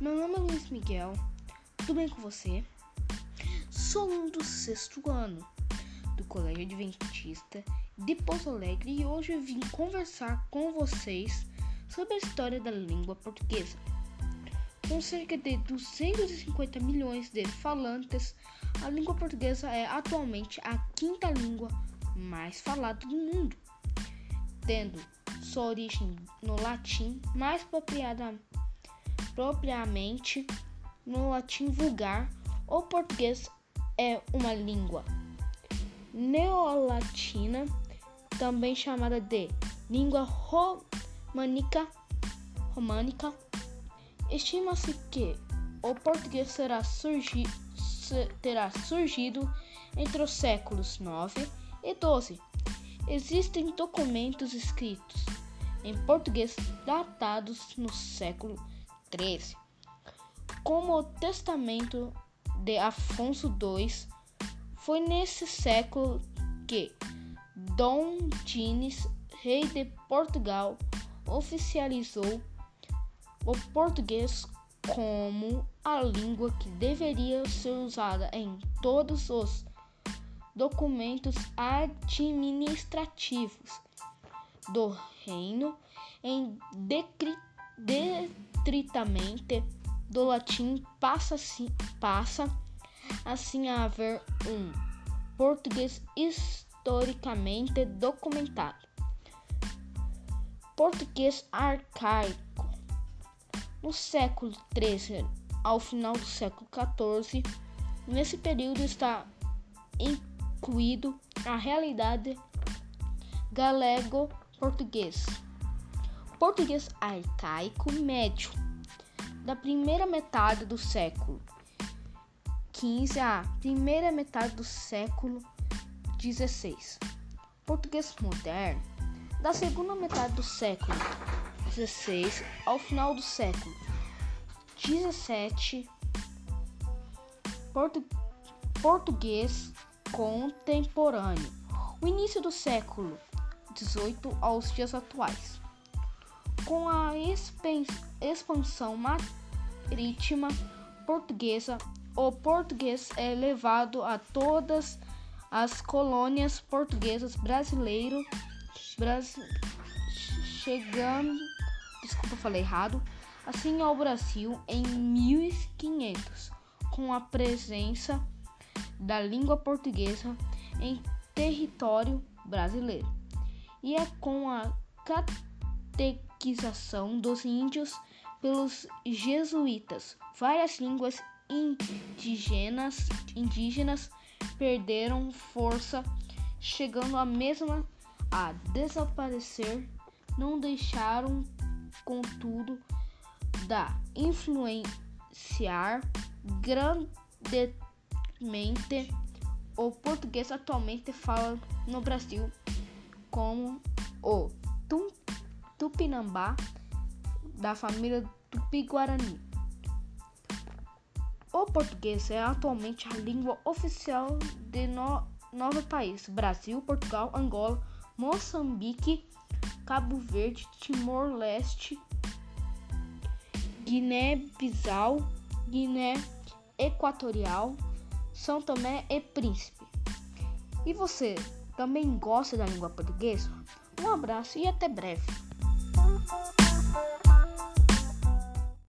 Meu nome é Luiz Miguel, tudo bem com você? Sou do sexto ano do Colégio Adventista de Pouso Alegre e hoje vim conversar com vocês sobre a história da língua portuguesa. Com cerca de 250 milhões de falantes, a língua portuguesa é atualmente a quinta língua mais falada do mundo, tendo sua origem no latim, mais propriamente no latim vulgar. O português é uma língua neolatina, também chamada de língua românica. românica Estima-se que o português surgi, terá surgido entre os séculos 9 e 12. Existem documentos escritos em português datados no século 13, como o Testamento de Afonso II. Foi nesse século que Dom Dines, rei de Portugal, oficializou o português como a língua que deveria ser usada em todos os documentos administrativos do reino, em detritamente do latim, passa, passa assim a haver um português historicamente documentado. Português arcaico no século XIII ao final do século XIV. Nesse período está incluído a realidade galego-português. Português arcaico médio da primeira metade do século XV à primeira metade do século XVI. Português moderno da segunda metade do século XVI ao final do século XVII, portu português contemporâneo, o início do século XVIII aos dias atuais. Com a expansão marítima portuguesa, o português é levado a todas as colônias portuguesas brasileiro, chegando desculpa, falei errado, assim ao Brasil em 1500, com a presença da língua portuguesa em território brasileiro. E é com a catequização dos índios pelos jesuítas, várias línguas indígenas, indígenas perderam força, chegando a mesma a desaparecer, não deixaram contudo, da influenciar grandemente o português atualmente fala no Brasil, como o Tupinambá da família Tupi-Guarani. O português é atualmente a língua oficial de no nove países: Brasil, Portugal, Angola, Moçambique, Cabo Verde, Timor-Leste, Guiné-Bissau, Guiné Equatorial, são Tomé e Príncipe. E você também gosta da língua portuguesa? Um abraço e até breve.